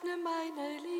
öffne meine Lippen,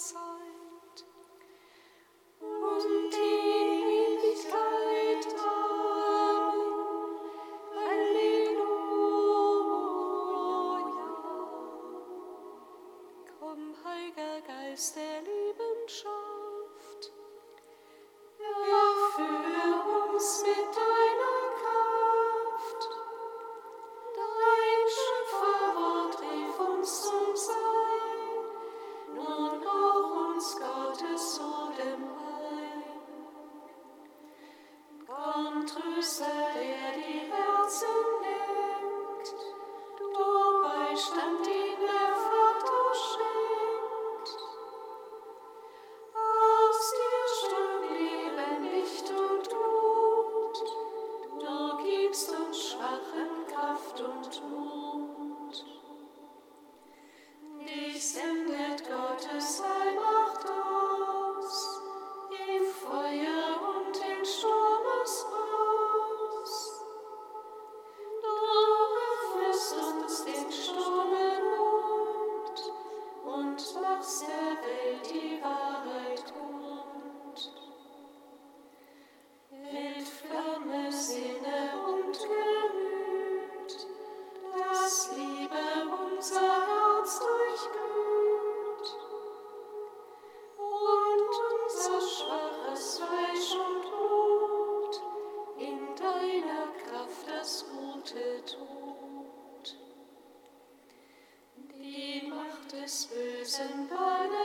und des Bösen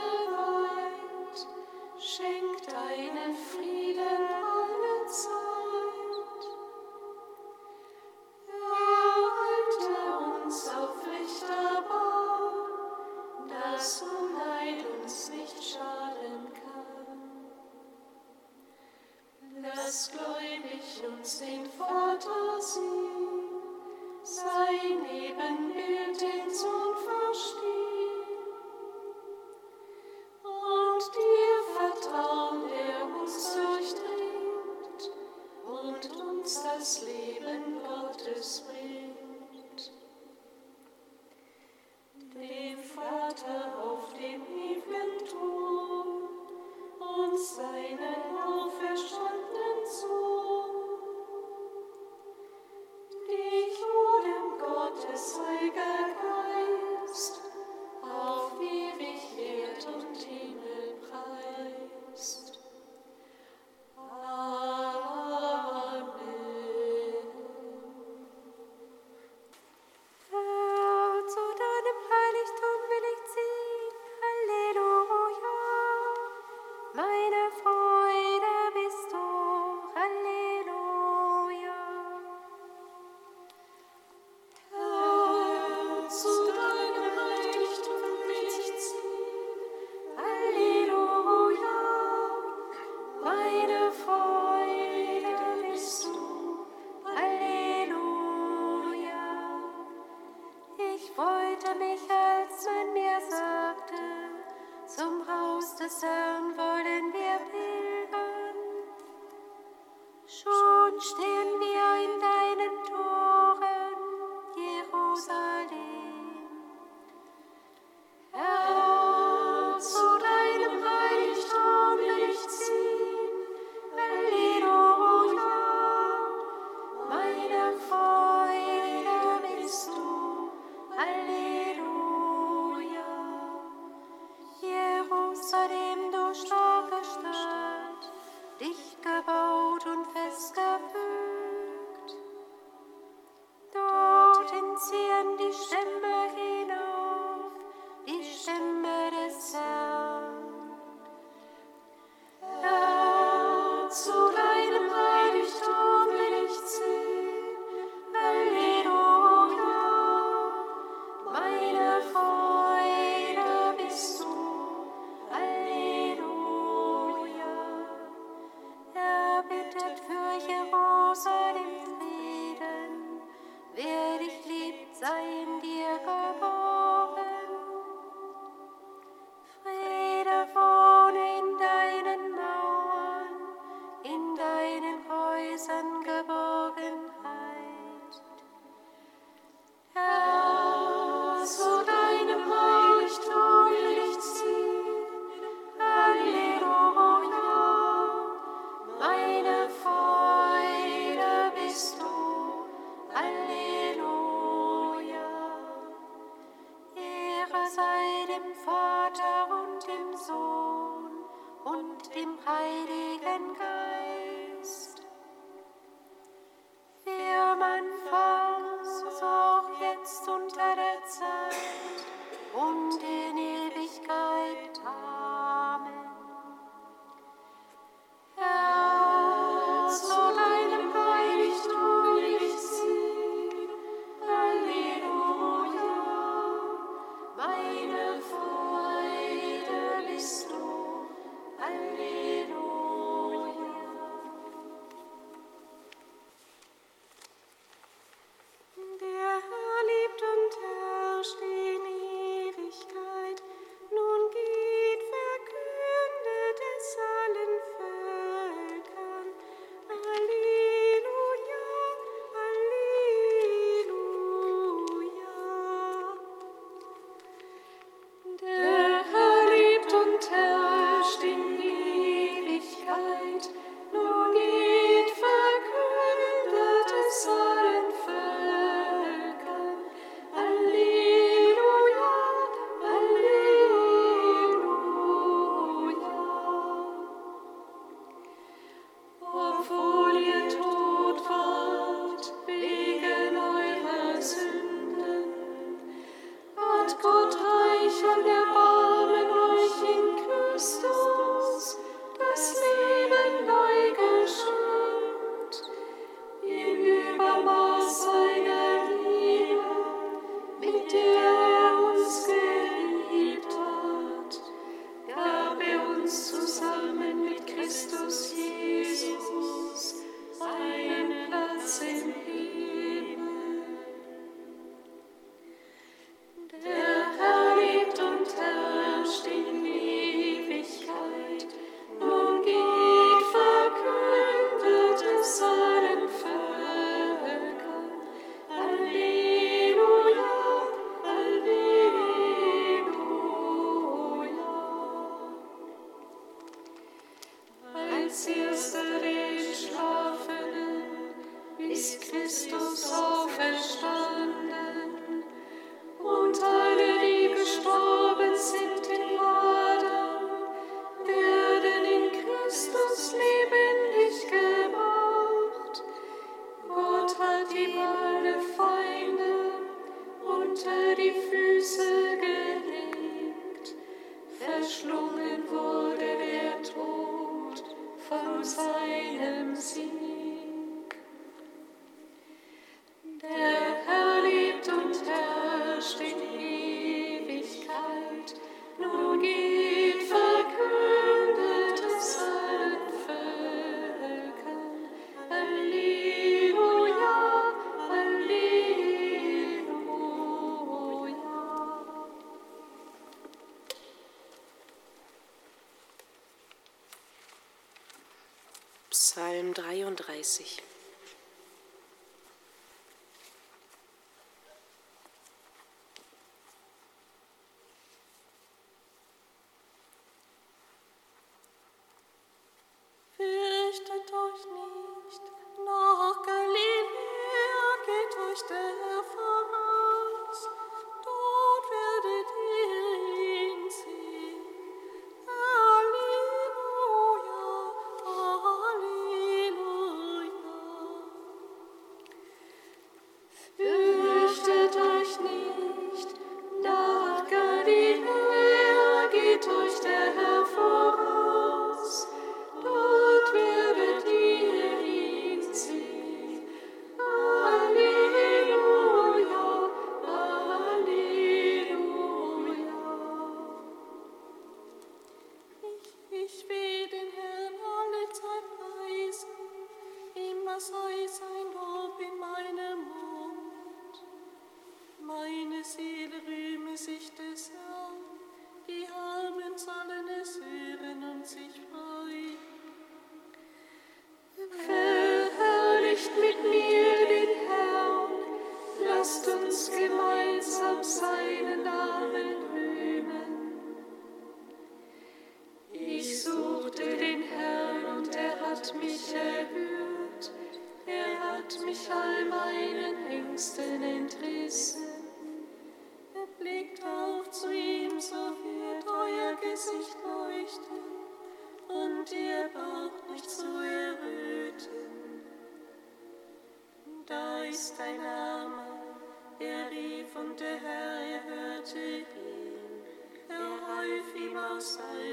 verstehen.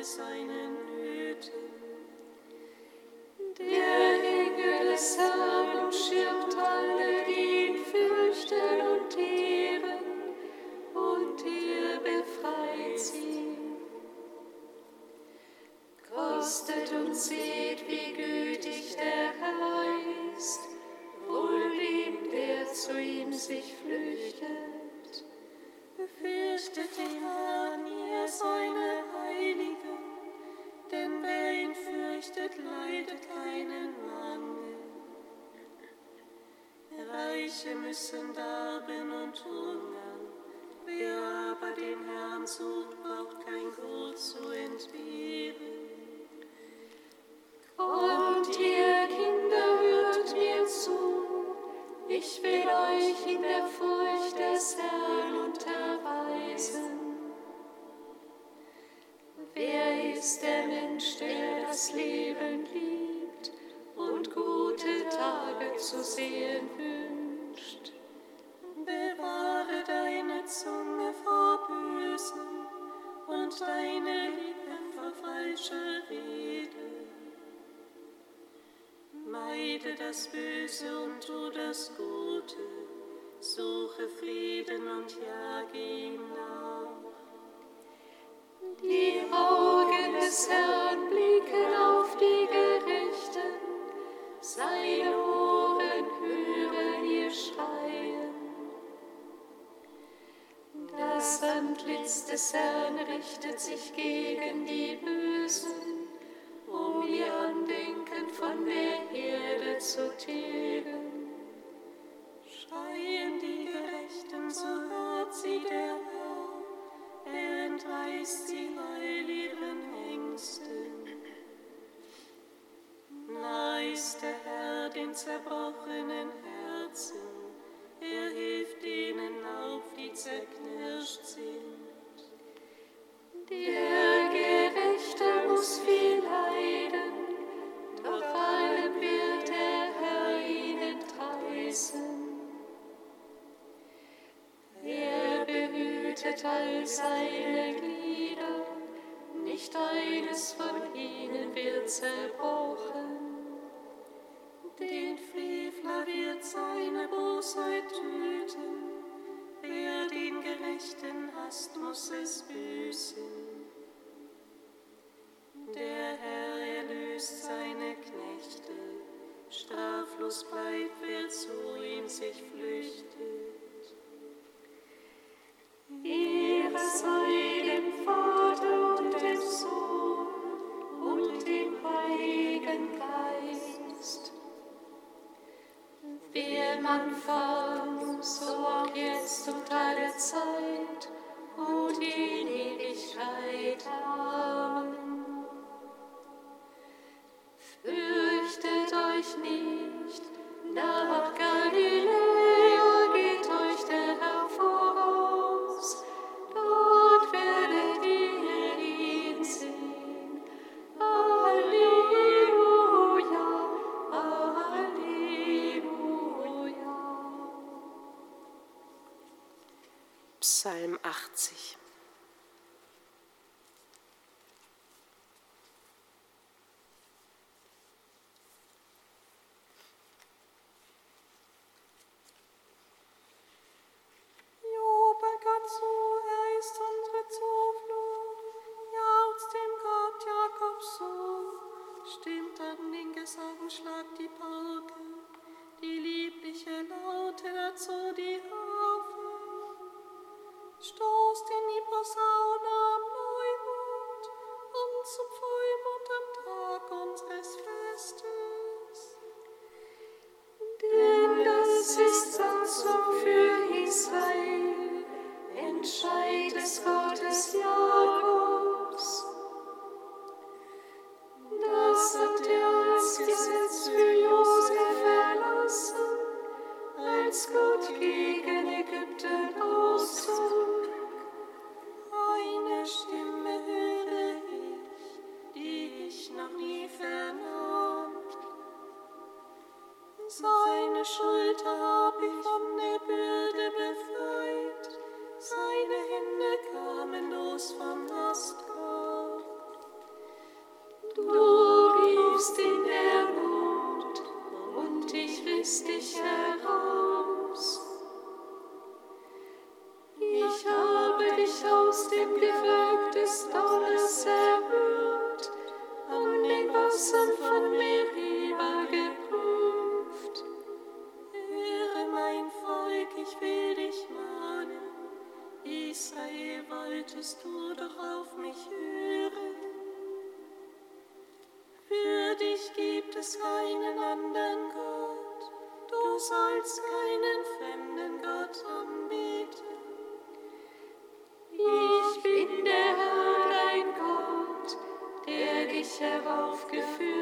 seine zu sehen wünscht. Bewahre deine Zunge vor Bösen und deine Lippen vor falscher Rede. Meide das Böse und tu das Gute, suche Frieden und jage ihm nach. Die Augen des Herrn des Herrn richtet sich gegen die Bösen, um ihr Andenken von der Erde zu tilgen. Schreien die Gerechten, so hört sie der Herr, er entreißt sie all ihren Ängsten. Nah ist der Herr den Zerbrochenen. mich nicht, da sky. sollst keinen fremden Gott anbeten. Ich bin der Herr, dein Gott, der dich heraufgeführt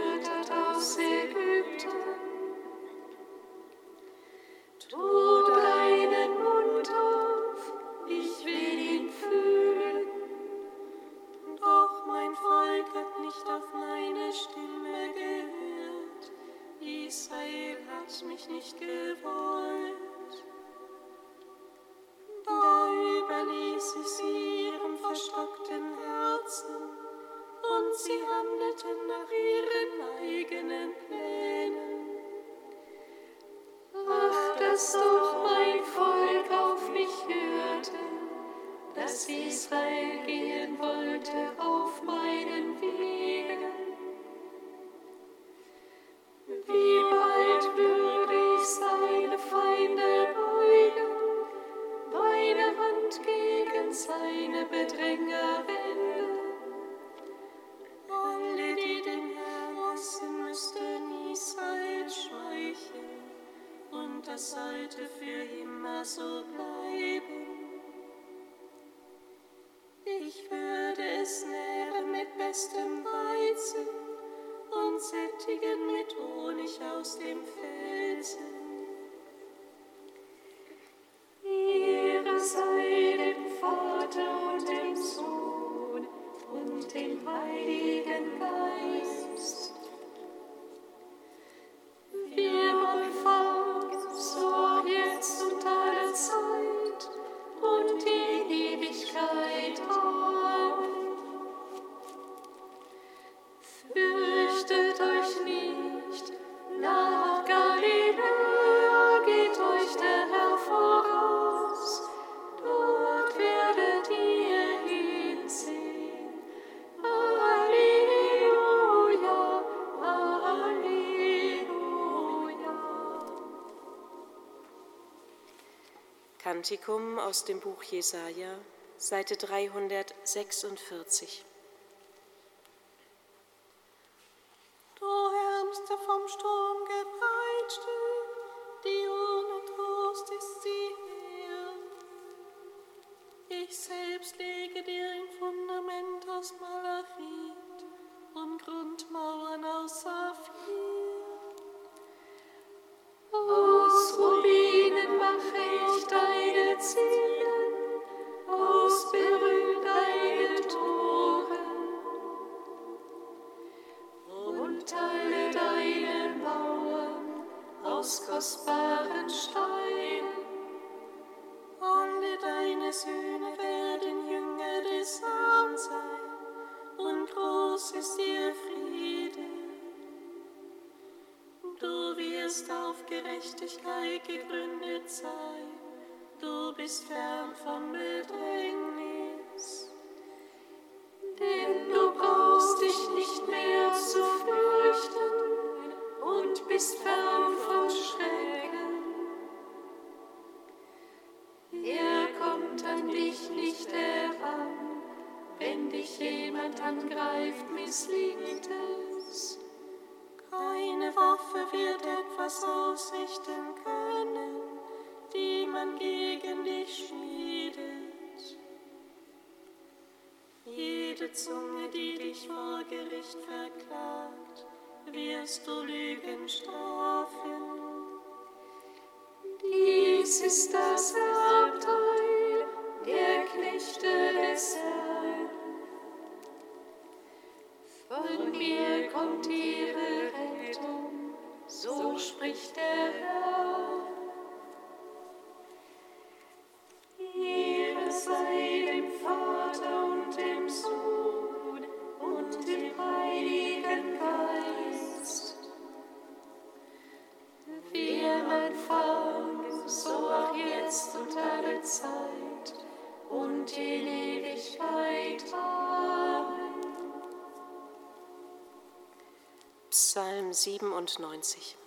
Kantikum aus dem Buch Jesaja, Seite 346. Du wirst auf Gerechtigkeit gegründet sein. Du bist fern vom Bedrängnis. Denn du brauchst dich nicht mehr zu fürchten und bist fern vom Schrecken. Er kommt an dich nicht heran. Wenn dich jemand angreift, missliegt es keine Waffe wird etwas ausrichten können, die man gegen dich schmiedet. Jede Zunge, die dich vor Gericht verklagt, wirst du Lügen strafen. Dies ist das Erbteil der Knechte des Herrn. Von mir kommt ihre Rettung, so spricht der Herr. Ehre sei dem Vater und dem Sohn 97.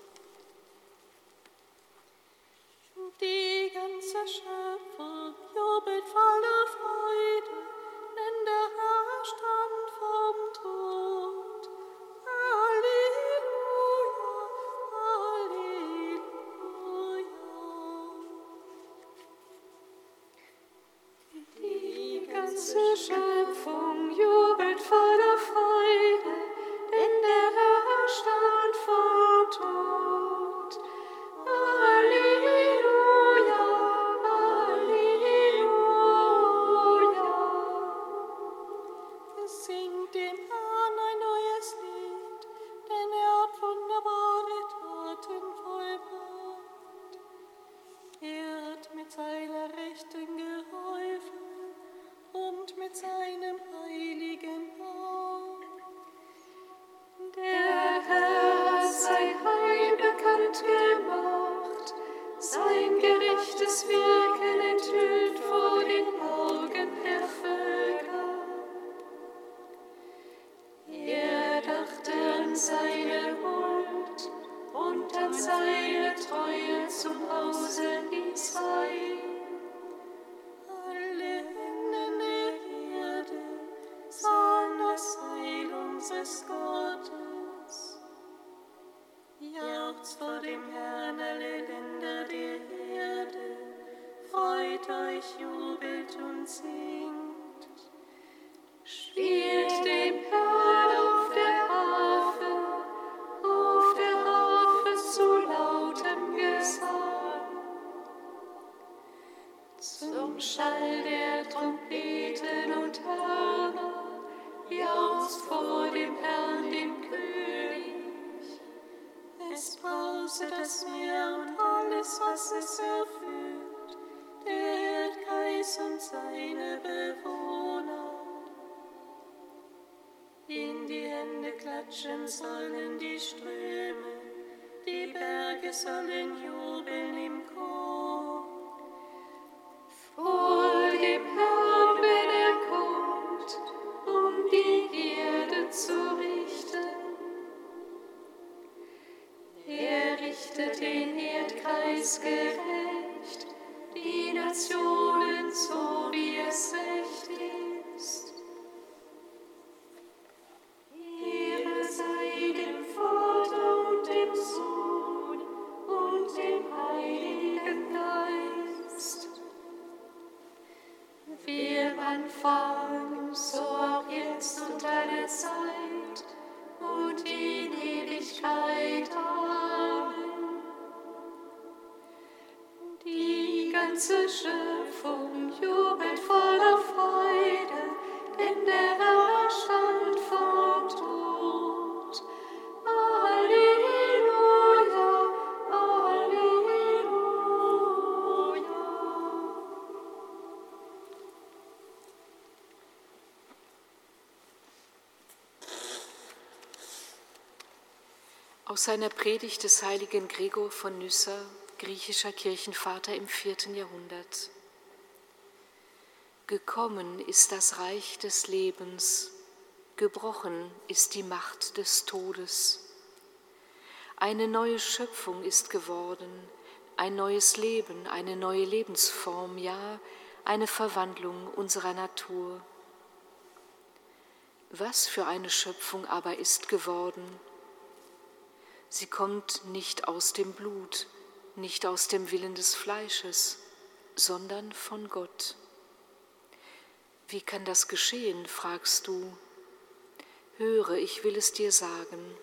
Zum Schall der Trompeten und Hörner jauchzt vor dem Herrn, dem König. Es brause das Meer und alles, was es erfüllt, der Erdkreis und seine Bewohner. In die Hände klatschen sollen die Ströme, die Berge sollen jubeln im Chor. Gerecht, die Nationen so, wie es recht ist. Ehre sei dem Vater und dem Sohn und dem Heiligen Geist. Wie im so auch jetzt und alle Zeit und in Ewigkeit. Amen. Ganze Schöpfung jubelt voller Freude, denn der Herr stand vom Tod. Halleluja, Halleluja. Aus seiner Predigt des heiligen Gregor von Nyssa, griechischer Kirchenvater im vierten Jahrhundert. Gekommen ist das Reich des Lebens, gebrochen ist die Macht des Todes. Eine neue Schöpfung ist geworden, ein neues Leben, eine neue Lebensform, ja, eine Verwandlung unserer Natur. Was für eine Schöpfung aber ist geworden? Sie kommt nicht aus dem Blut, nicht aus dem Willen des Fleisches, sondern von Gott. Wie kann das geschehen, fragst du? Höre, ich will es dir sagen.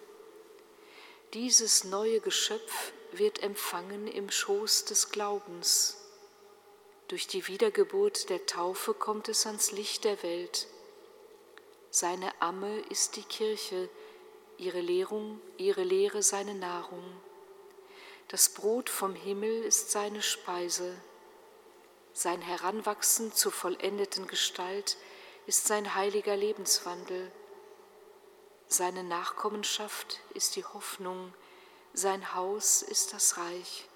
Dieses neue Geschöpf wird empfangen im Schoß des Glaubens. Durch die Wiedergeburt der Taufe kommt es ans Licht der Welt. Seine Amme ist die Kirche, ihre Lehrung, ihre Lehre seine Nahrung. Das Brot vom Himmel ist seine Speise. Sein Heranwachsen zur vollendeten Gestalt ist sein heiliger Lebenswandel. Seine Nachkommenschaft ist die Hoffnung, sein Haus ist das Reich.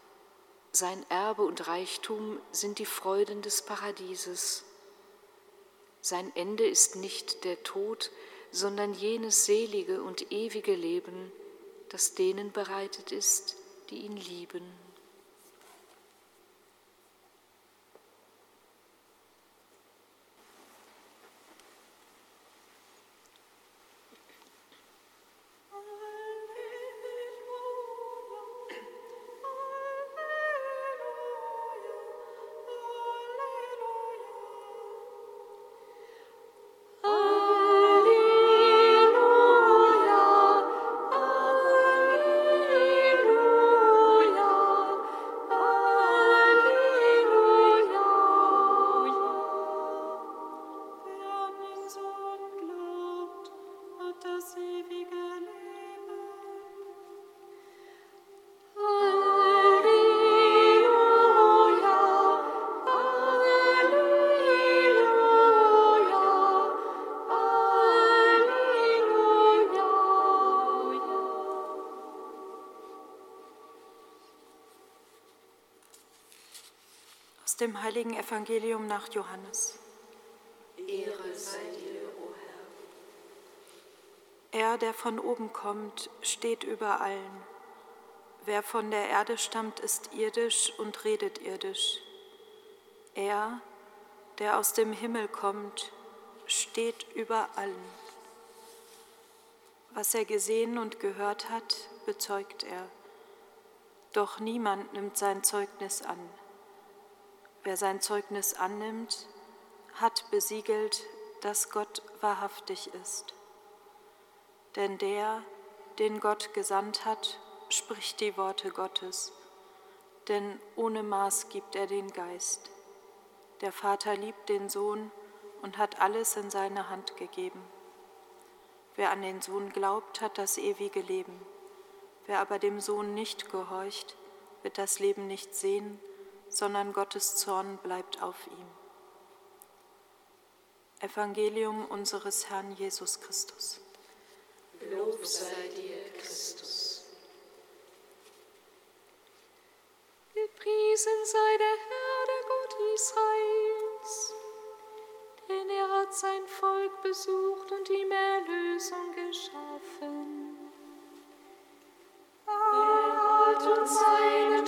Sein Erbe und Reichtum sind die Freuden des Paradieses. Sein Ende ist nicht der Tod, sondern jenes selige und ewige Leben, das denen bereitet ist, die ihn lieben. Dem heiligen Evangelium nach Johannes. Ehre sei dir, o Herr. Er, der von oben kommt, steht über allen. Wer von der Erde stammt, ist irdisch und redet irdisch. Er, der aus dem Himmel kommt, steht über allen. Was er gesehen und gehört hat, bezeugt er. Doch niemand nimmt sein Zeugnis an. Wer sein Zeugnis annimmt, hat besiegelt, dass Gott wahrhaftig ist. Denn der, den Gott gesandt hat, spricht die Worte Gottes, denn ohne Maß gibt er den Geist. Der Vater liebt den Sohn und hat alles in seine Hand gegeben. Wer an den Sohn glaubt, hat das ewige Leben. Wer aber dem Sohn nicht gehorcht, wird das Leben nicht sehen, sondern Gottes Zorn bleibt auf ihm. Evangelium unseres Herrn Jesus Christus. Lob sei dir, Christus. Gepriesen sei der Herr, der Gott Israels, denn er hat sein Volk besucht und ihm Erlösung geschaffen. Er hat uns seinen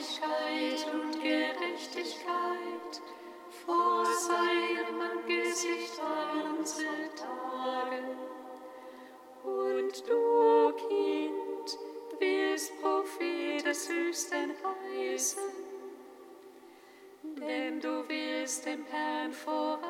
Heiligkeit und Gerechtigkeit vor seinem Angesicht all unsere Tage. Und du, Kind, wirst Prophet des Höchsten heißen, denn du wirst dem Herrn vorangehen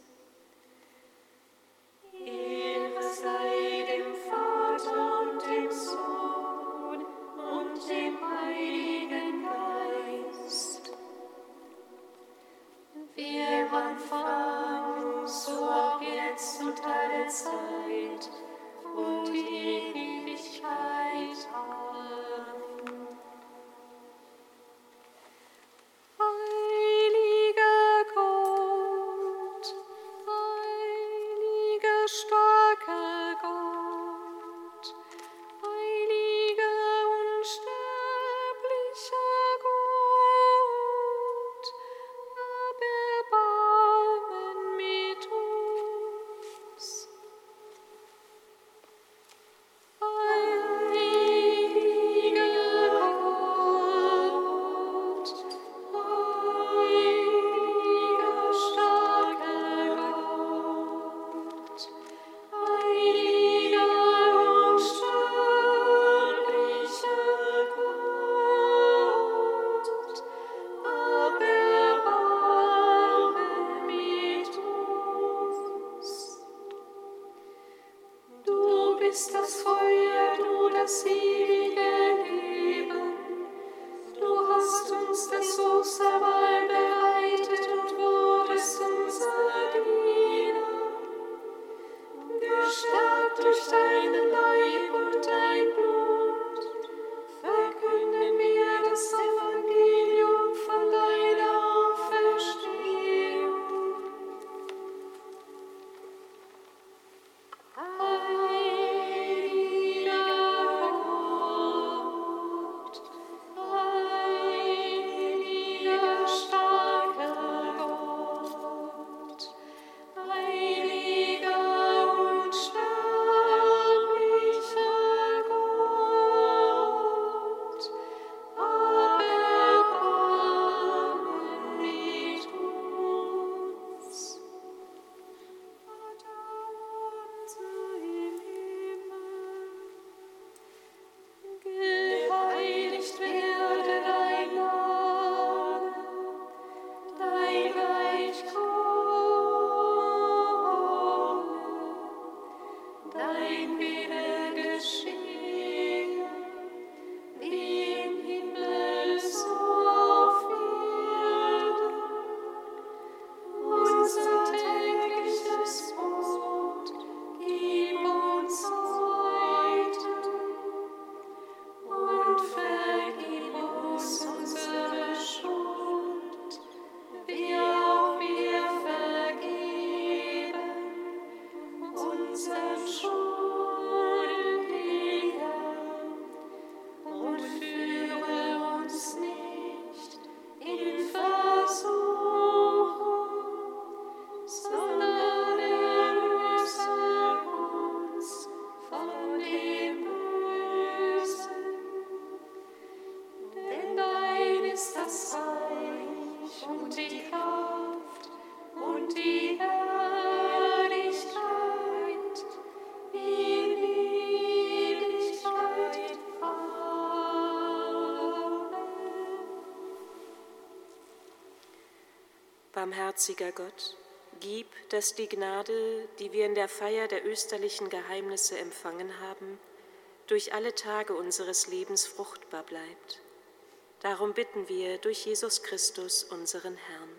barmherziger Gott, gib, dass die Gnade, die wir in der Feier der österlichen Geheimnisse empfangen haben, durch alle Tage unseres Lebens fruchtbar bleibt. Darum bitten wir durch Jesus Christus, unseren Herrn.